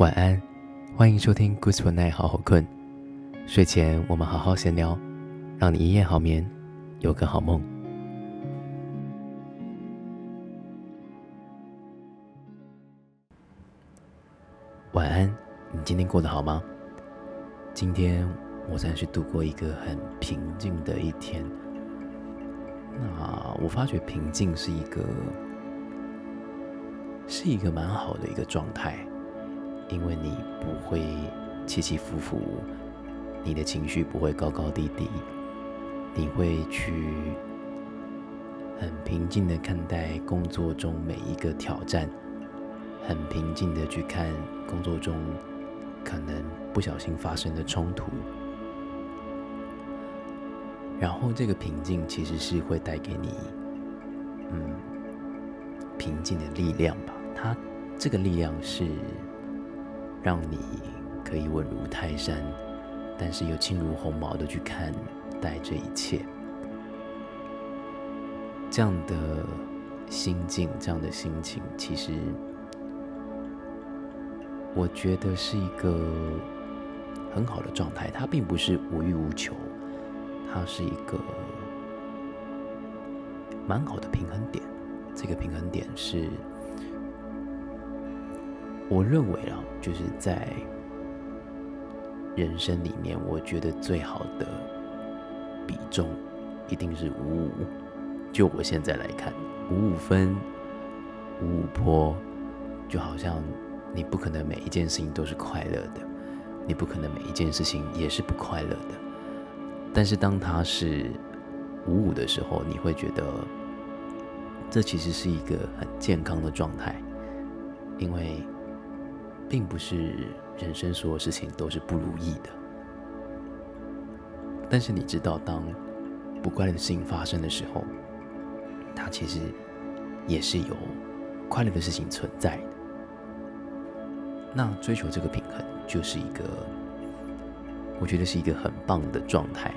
晚安，欢迎收听 Good Night，好好困。睡前我们好好闲聊，让你一夜好眠，有个好梦。晚安，你今天过得好吗？今天我算是度过一个很平静的一天。那我发觉平静是一个，是一个蛮好的一个状态，因为你不会起起伏伏，你的情绪不会高高低低，你会去很平静的看待工作中每一个挑战，很平静的去看工作中可能不小心发生的冲突。然后这个平静其实是会带给你，嗯，平静的力量吧。它这个力量是让你可以稳如泰山，但是又轻如鸿毛的去看待这一切。这样的心境，这样的心情，其实我觉得是一个很好的状态。它并不是无欲无求。它是一个蛮好的平衡点，这个平衡点是，我认为啊，就是在人生里面，我觉得最好的比重一定是五五。就我现在来看，五五分，五五坡，就好像你不可能每一件事情都是快乐的，你不可能每一件事情也是不快乐的。但是当它是五五的时候，你会觉得这其实是一个很健康的状态，因为并不是人生所有事情都是不如意的。但是你知道，当不快乐的事情发生的时候，它其实也是有快乐的事情存在的。那追求这个平衡，就是一个。我觉得是一个很棒的状态，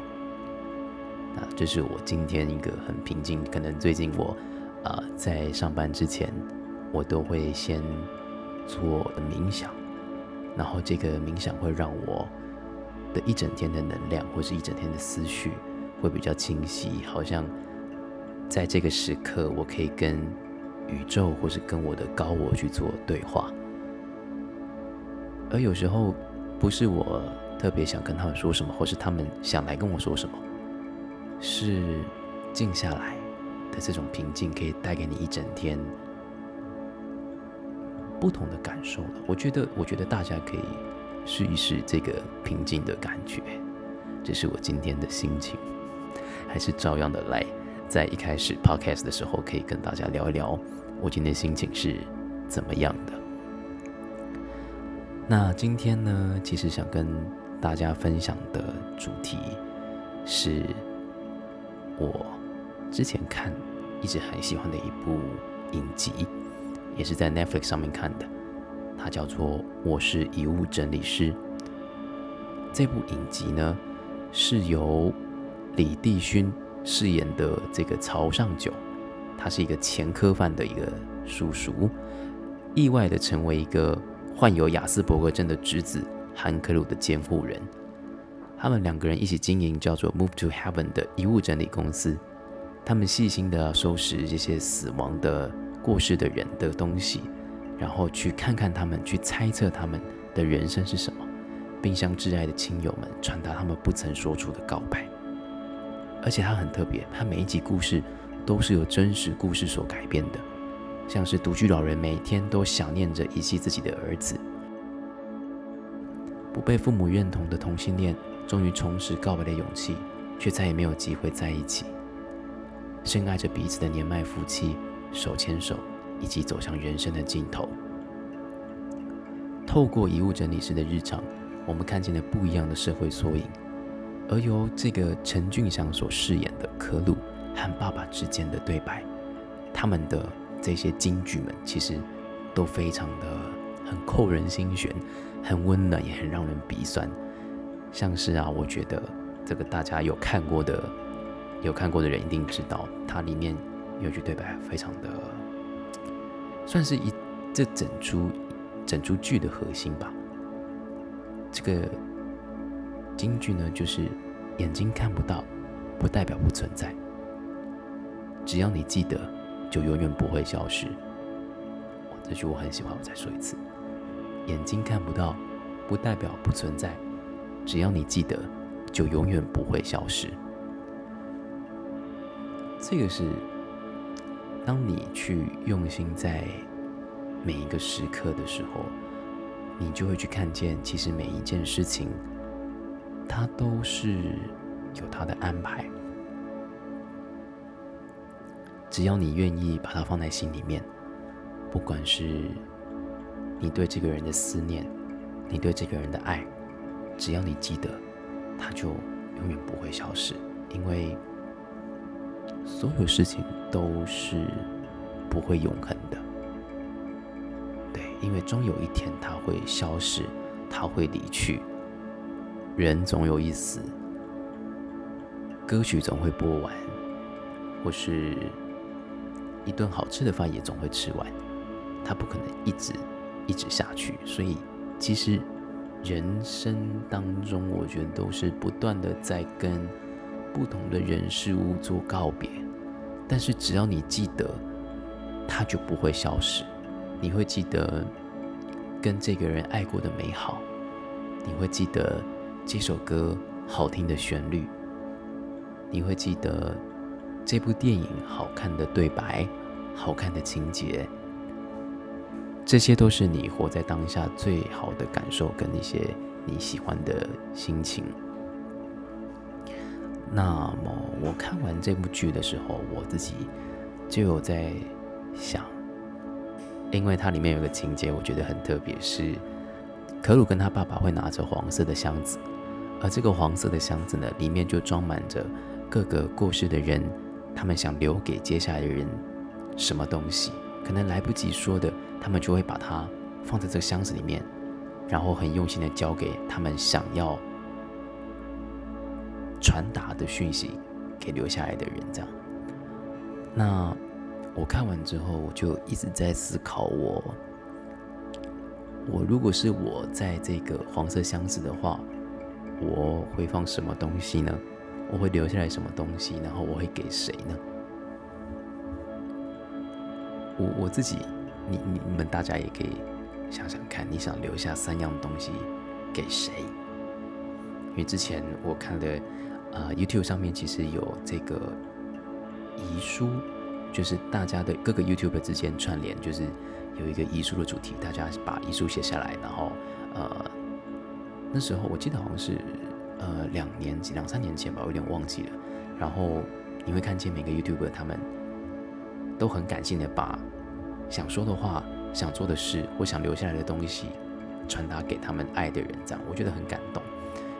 啊，这是我今天一个很平静。可能最近我，啊，在上班之前，我都会先做冥想，然后这个冥想会让我的一整天的能量或是一整天的思绪会比较清晰，好像在这个时刻，我可以跟宇宙或是跟我的高我去做对话，而有时候不是我。特别想跟他们说什么，或是他们想来跟我说什么，是静下来的这种平静，可以带给你一整天不同的感受了。我觉得，我觉得大家可以试一试这个平静的感觉。这是我今天的心情，还是照样的来，在一开始 podcast 的时候，可以跟大家聊一聊我今天心情是怎么样的。那今天呢，其实想跟大家分享的主题是我之前看一直很喜欢的一部影集，也是在 Netflix 上面看的，它叫做《我是遗物整理师》。这部影集呢是由李帝勋饰演的这个曹尚九，他是一个前科犯的一个叔叔，意外的成为一个患有雅斯伯格症的侄子。韩克鲁的监护人，他们两个人一起经营叫做 Move to Heaven 的遗物整理公司。他们细心的收拾这些死亡的、过世的人的东西，然后去看看他们，去猜测他们的人生是什么，并向挚爱的亲友们传达他们不曾说出的告白。而且他很特别，他每一集故事都是由真实故事所改编的，像是独居老人每天都想念着遗弃自己的儿子。不被父母认同的同性恋，终于重拾告白的勇气，却再也没有机会在一起。深爱着彼此的年迈夫妻，手牵手，以及走向人生的尽头。透过遗物整理师的日常，我们看见了不一样的社会缩影。而由这个陈俊祥所饰演的可鲁和爸爸之间的对白，他们的这些金句们，其实都非常的很扣人心弦。很温暖，也很让人鼻酸。像是啊，我觉得这个大家有看过的，有看过的人一定知道，它里面有句对白，非常的算是一这整出整出剧的核心吧。这个京剧呢，就是眼睛看不到，不代表不存在。只要你记得，就永远不会消失。这句我很喜欢，我再说一次：眼睛看不到，不代表不存在。只要你记得，就永远不会消失。这个是，当你去用心在每一个时刻的时候，你就会去看见，其实每一件事情，它都是有它的安排。只要你愿意把它放在心里面，不管是你对这个人的思念，你对这个人的爱，只要你记得，它就永远不会消失，因为。所有事情都是不会永恒的，对，因为终有一天它会消失，它会离去。人总有一死，歌曲总会播完，或是一顿好吃的饭也总会吃完，它不可能一直一直下去。所以，其实人生当中，我觉得都是不断的在跟。不同的人事物做告别，但是只要你记得，它就不会消失。你会记得跟这个人爱过的美好，你会记得这首歌好听的旋律，你会记得这部电影好看的对白、好看的情节，这些都是你活在当下最好的感受跟一些你喜欢的心情。那么我看完这部剧的时候，我自己就有在想，因为它里面有个情节，我觉得很特别，是可鲁跟他爸爸会拿着黄色的箱子，而这个黄色的箱子呢，里面就装满着各个过世的人，他们想留给接下来的人什么东西，可能来不及说的，他们就会把它放在这个箱子里面，然后很用心的交给他们想要。传达的讯息给留下来的人，这样。那我看完之后，我就一直在思考：我，我如果是我在这个黄色箱子的话，我会放什么东西呢？我会留下来什么东西？然后我会给谁呢？我我自己，你你们大家也可以想想看，你想留下三样东西给谁？因为之前我看了。啊，YouTube 上面其实有这个遗书，就是大家的各个 YouTube 之间串联，就是有一个遗书的主题，大家把遗书写下来，然后呃，那时候我记得好像是呃两年两三年前吧，我有点忘记了。然后你会看见每个 YouTube 他们都很感性的把想说的话、想做的事或想留下来的东西传达给他们爱的人，这样我觉得很感动。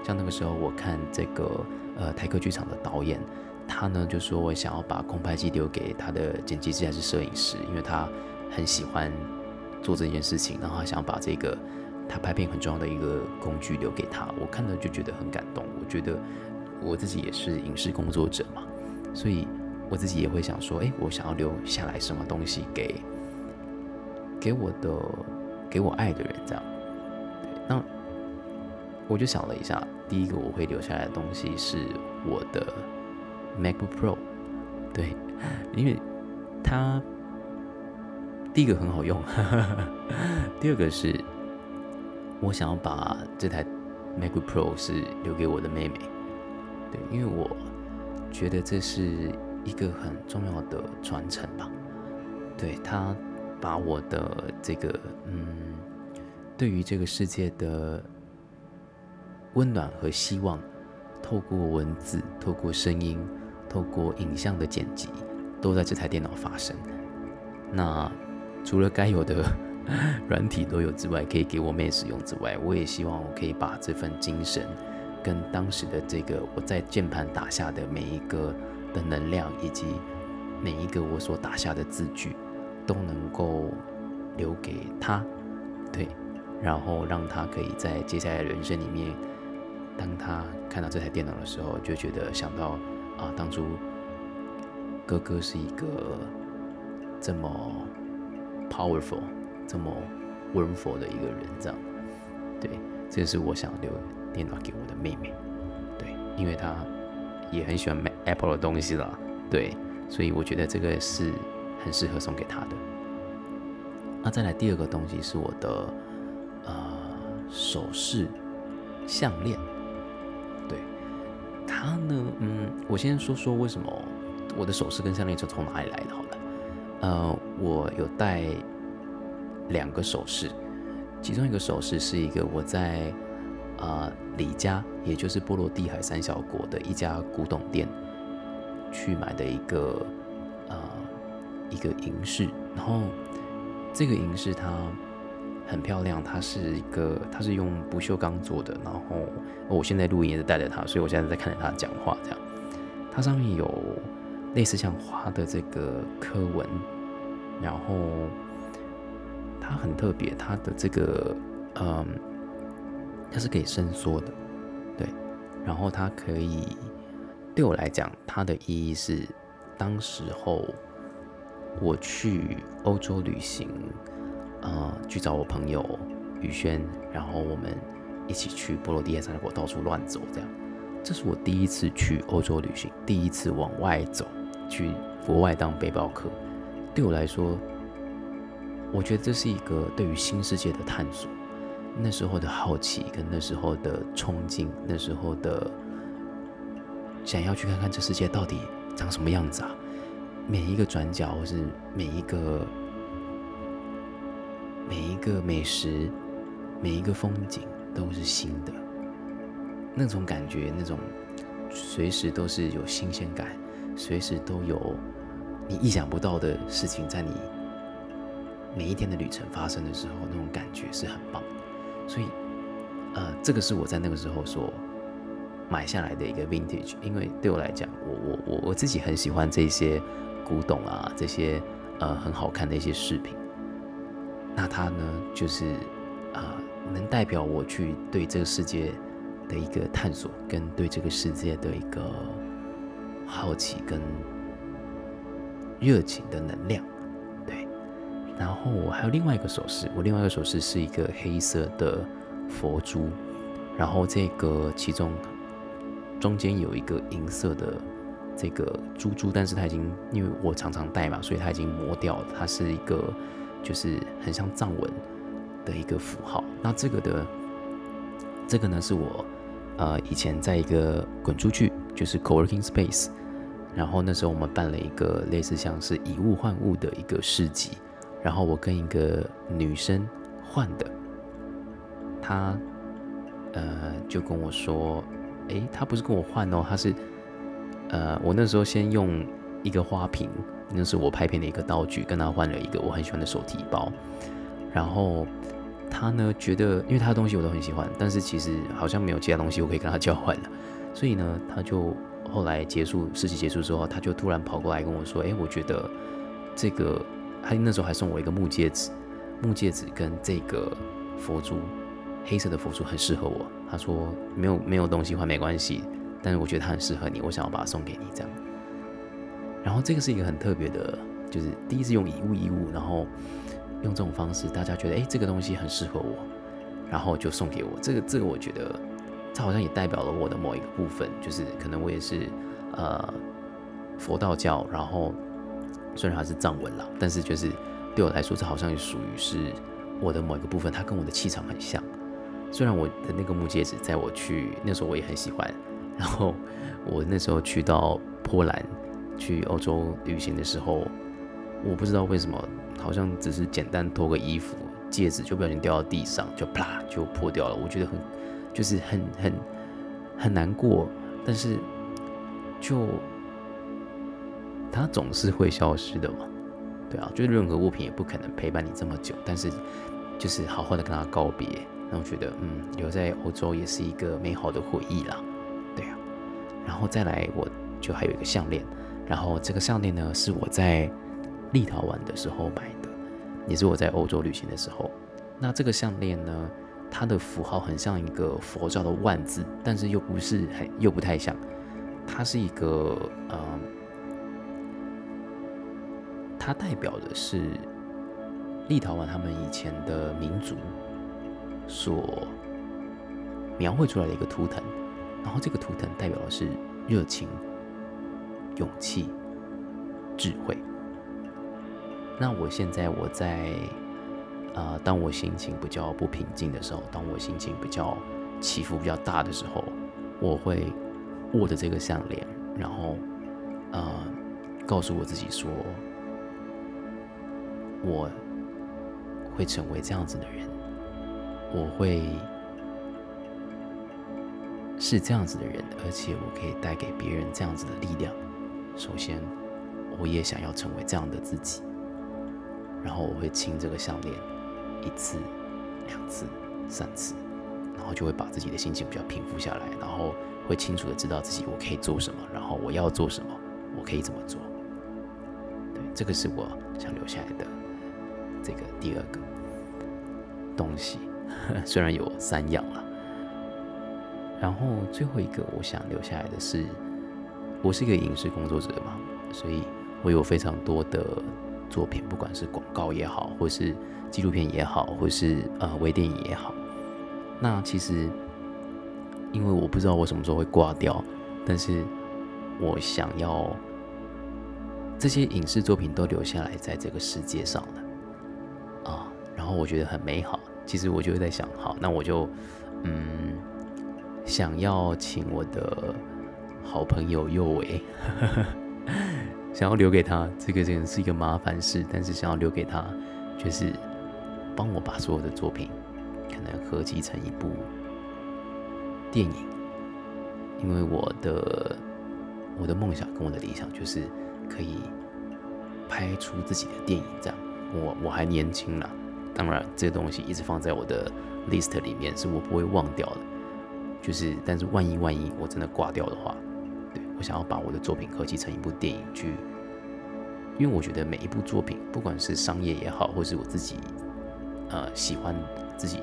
像那个时候我看这个。呃，台客剧场的导演，他呢就说我想要把空拍机留给他的剪辑师还是摄影师，因为他很喜欢做这件事情，然后他想要把这个他拍片很重要的一个工具留给他。我看了就觉得很感动。我觉得我自己也是影视工作者嘛，所以我自己也会想说，哎，我想要留下来什么东西给给我的给我爱的人，这样。那。我就想了一下，第一个我会留下来的东西是我的 MacBook Pro，对，因为它第一个很好用，第二个是我想要把这台 MacBook Pro 是留给我的妹妹，对，因为我觉得这是一个很重要的传承吧，对，它把我的这个嗯，对于这个世界的。温暖和希望，透过文字、透过声音、透过影像的剪辑，都在这台电脑发生。那除了该有的 软体都有之外，可以给我妹使用之外，我也希望我可以把这份精神，跟当时的这个我在键盘打下的每一个的能量，以及每一个我所打下的字句，都能够留给他，对，然后让他可以在接下来的人生里面。当他看到这台电脑的时候，就觉得想到啊，当初哥哥是一个这么 powerful、这么温佛的一个人，这样。对，这是我想留电脑给我的妹妹。对，因为她也很喜欢买 Apple 的东西啦。对，所以我觉得这个是很适合送给她的。那再来第二个东西是我的呃首饰项链。对，它呢，嗯，我先说说为什么我的首饰跟项链就从哪里来的好了。呃，我有戴两个首饰，其中一个首饰是一个我在啊李家，也就是波罗的海三小国的一家古董店去买的一个呃一个银饰，然后这个银饰它很漂亮，它是一个它是用不锈钢做的，然后我现在录音也是带着它，所以我现在在看着它讲话，这样它上面有。类似像花的这个刻纹，然后它很特别，它的这个嗯，它是可以伸缩的，对，然后它可以对我来讲，它的意义是，当时候我去欧洲旅行，呃，去找我朋友宇轩，然后我们一起去波罗的海三国到处乱走，这样，这是我第一次去欧洲旅行，第一次往外走。去国外当背包客，对我来说，我觉得这是一个对于新世界的探索。那时候的好奇，跟那时候的憧憬，那时候的想要去看看这世界到底长什么样子啊！每一个转角，或是每一个每一个美食，每一个风景，都是新的。那种感觉，那种随时都是有新鲜感。随时都有你意想不到的事情在你每一天的旅程发生的时候，那种感觉是很棒。所以，呃，这个是我在那个时候所买下来的一个 vintage。因为对我来讲，我我我我自己很喜欢这些古董啊，这些呃很好看的一些饰品。那它呢，就是啊，能代表我去对这个世界的一个探索，跟对这个世界的一个。好奇跟热情的能量，对。然后我还有另外一个首饰，我另外一个首饰是一个黑色的佛珠，然后这个其中中间有一个银色的这个珠珠，但是它已经因为我常常戴嘛，所以它已经磨掉了。它是一个就是很像藏文的一个符号。那这个的这个呢，是我呃以前在一个滚出去。就是 co-working space，然后那时候我们办了一个类似像是以物换物的一个市集，然后我跟一个女生换的，她呃就跟我说，诶，她不是跟我换哦，她是呃我那时候先用一个花瓶，那是我拍片的一个道具，跟他换了一个我很喜欢的手提包，然后他呢觉得，因为他的东西我都很喜欢，但是其实好像没有其他东西我可以跟他 交换了。所以呢，他就后来结束事情结束之后，他就突然跑过来跟我说：“哎，我觉得这个，他那时候还送我一个木戒指，木戒指跟这个佛珠，黑色的佛珠很适合我。他说没有没有东西换没关系，但是我觉得它很适合你，我想要把它送给你这样。然后这个是一个很特别的，就是第一次用以物易物，然后用这种方式，大家觉得哎这个东西很适合我，然后就送给我。这个这个我觉得。这好像也代表了我的某一个部分，就是可能我也是，呃，佛道教，然后虽然它是藏文啦，但是就是对我来说，这好像也属于是我的某一个部分，它跟我的气场很像。虽然我的那个木戒指在我去那时候我也很喜欢，然后我那时候去到波兰去欧洲旅行的时候，我不知道为什么，好像只是简单脱个衣服，戒指就不小心掉到地上，就啪就破掉了，我觉得很。就是很很很难过，但是就它总是会消失的嘛，对啊，就是任何物品也不可能陪伴你这么久，但是就是好好的跟他告别，然后觉得嗯，留在欧洲也是一个美好的回忆啦，对啊，然后再来我就还有一个项链，然后这个项链呢是我在立陶宛的时候买的，也是我在欧洲旅行的时候，那这个项链呢？它的符号很像一个佛教的万字，但是又不是很又不太像。它是一个呃，它代表的是立陶宛他们以前的民族所描绘出来的一个图腾，然后这个图腾代表的是热情、勇气、智慧。那我现在我在啊，当我心情比较不平静的时候，当我心情比较起伏比较大的时候，我会握着这个项链，然后呃，告诉我自己说，我会成为这样子的人，我会是这样子的人，而且我可以带给别人这样子的力量。首先，我也想要成为这样的自己。然后我会亲这个项链一次、两次、三次，然后就会把自己的心情比较平复下来，然后会清楚的知道自己我可以做什么，然后我要做什么，我可以怎么做。对，这个是我想留下来的这个第二个东西，虽然有三样了。然后最后一个我想留下来的是，我是一个影视工作者嘛，所以我有非常多的。作品，不管是广告也好，或是纪录片也好，或是呃微电影也好，那其实因为我不知道我什么时候会挂掉，但是我想要这些影视作品都留下来在这个世界上了啊，然后我觉得很美好。其实我就会在想，好，那我就嗯想要请我的好朋友右维。想要留给他，这个真的是一个麻烦事。但是想要留给他，就是帮我把所有的作品可能合集成一部电影。因为我的我的梦想跟我的理想就是可以拍出自己的电影。这样，我我还年轻啦，当然这个东西一直放在我的 list 里面，是我不会忘掉的。就是，但是万一万一我真的挂掉的话。我想要把我的作品合集成一部电影去，因为我觉得每一部作品，不管是商业也好，或是我自己呃喜欢自己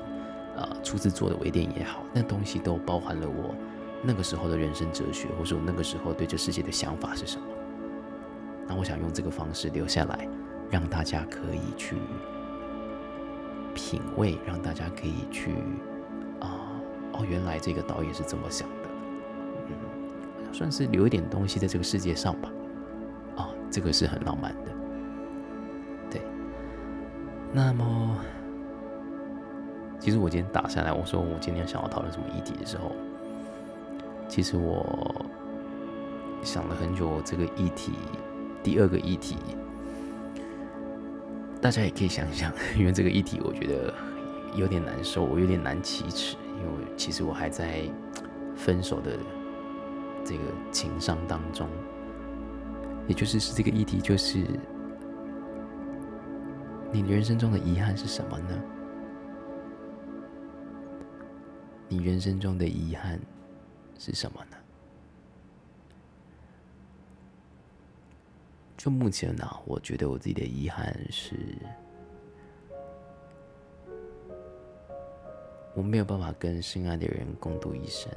呃初次做的微电影也好，那东西都包含了我那个时候的人生哲学，或者我那个时候对这世界的想法是什么。那我想用这个方式留下来，让大家可以去品味，让大家可以去啊哦，原来这个导演是这么想。算是留一点东西在这个世界上吧，啊，这个是很浪漫的，对。那么，其实我今天打下来，我说我今天想要讨论什么议题的时候，其实我想了很久。这个议题，第二个议题，大家也可以想想，因为这个议题我觉得有点难受，我有点难启齿，因为其实我还在分手的。这个情商当中，也就是是这个议题，就是你人生中的遗憾是什么呢？你人生中的遗憾是什么呢？就目前呢，我觉得我自己的遗憾是，我没有办法跟心爱的人共度一生。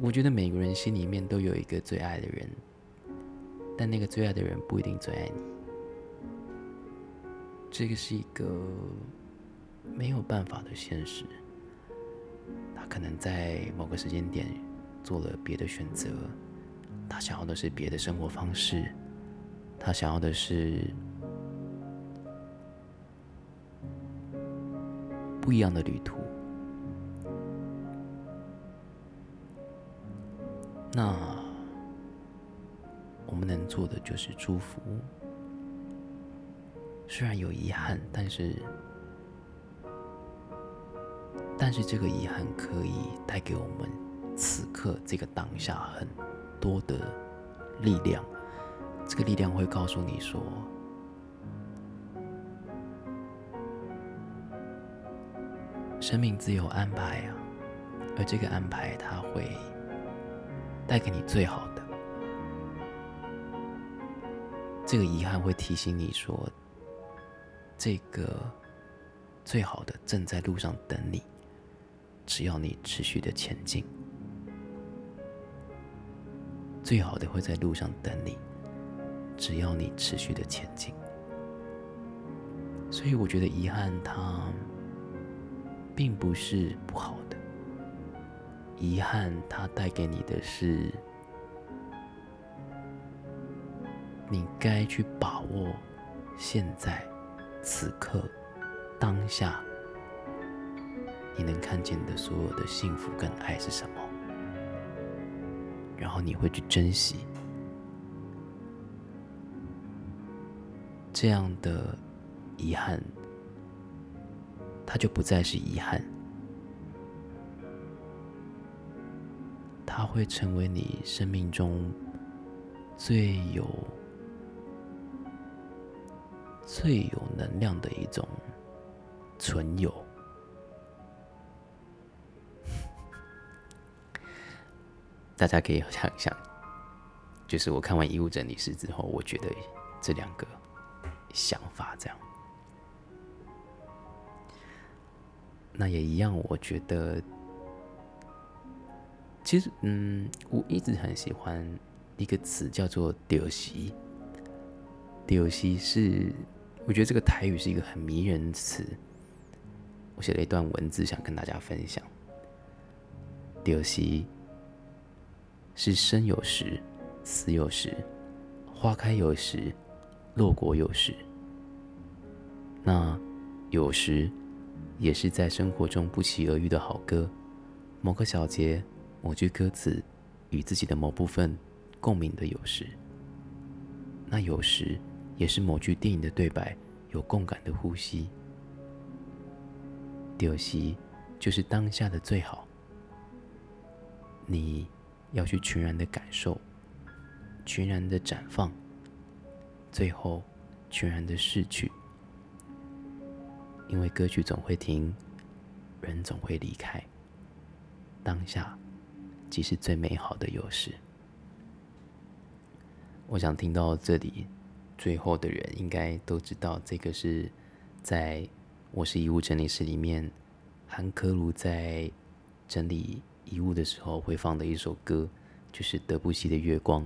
我觉得每个人心里面都有一个最爱的人，但那个最爱的人不一定最爱你。这个是一个没有办法的现实。他可能在某个时间点做了别的选择，他想要的是别的生活方式，他想要的是不一样的旅途。那我们能做的就是祝福。虽然有遗憾，但是，但是这个遗憾可以带给我们此刻这个当下很多的力量。这个力量会告诉你说，生命自有安排啊，而这个安排它会。带给你最好的，这个遗憾会提醒你说，这个最好的正在路上等你，只要你持续的前进，最好的会在路上等你，只要你持续的前进。所以我觉得遗憾它并不是不好的，遗憾它带给你的是你该去把握现在此刻当下你能看见的所有的幸福跟爱是什么，然后你会去珍惜这样的。遗憾，它就不再是遗憾，它会成为你生命中最有、最有能量的一种存有。大家可以想一想，就是我看完《衣物整理师》之后，我觉得这两个想法这样。那也一样，我觉得，其实，嗯，我一直很喜欢一个词叫做“丢西”。丢西是，我觉得这个台语是一个很迷人的词。我写了一段文字，想跟大家分享。丢西是生有时，死有时，花开有时，落果有时。那有时。也是在生活中不期而遇的好歌，某个小节、某句歌词与自己的某部分共鸣的有时，那有时也是某句电影的对白有共感的呼吸。丢席就是当下的最好，你要去全然的感受，全然的绽放，最后全然的逝去。因为歌曲总会停，人总会离开。当下，即是最美好的优势。我想听到这里，最后的人应该都知道，这个是在我是遗物整理师里面，韩科鲁在整理遗物的时候会放的一首歌，就是德布西的《月光》。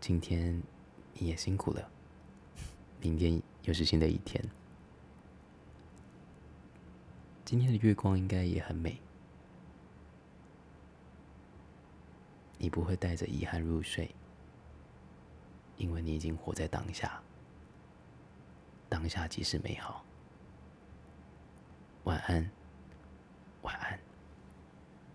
今天你也辛苦了，明天。又是新的一天，今天的月光应该也很美。你不会带着遗憾入睡，因为你已经活在当下，当下即是美好。晚安，晚安。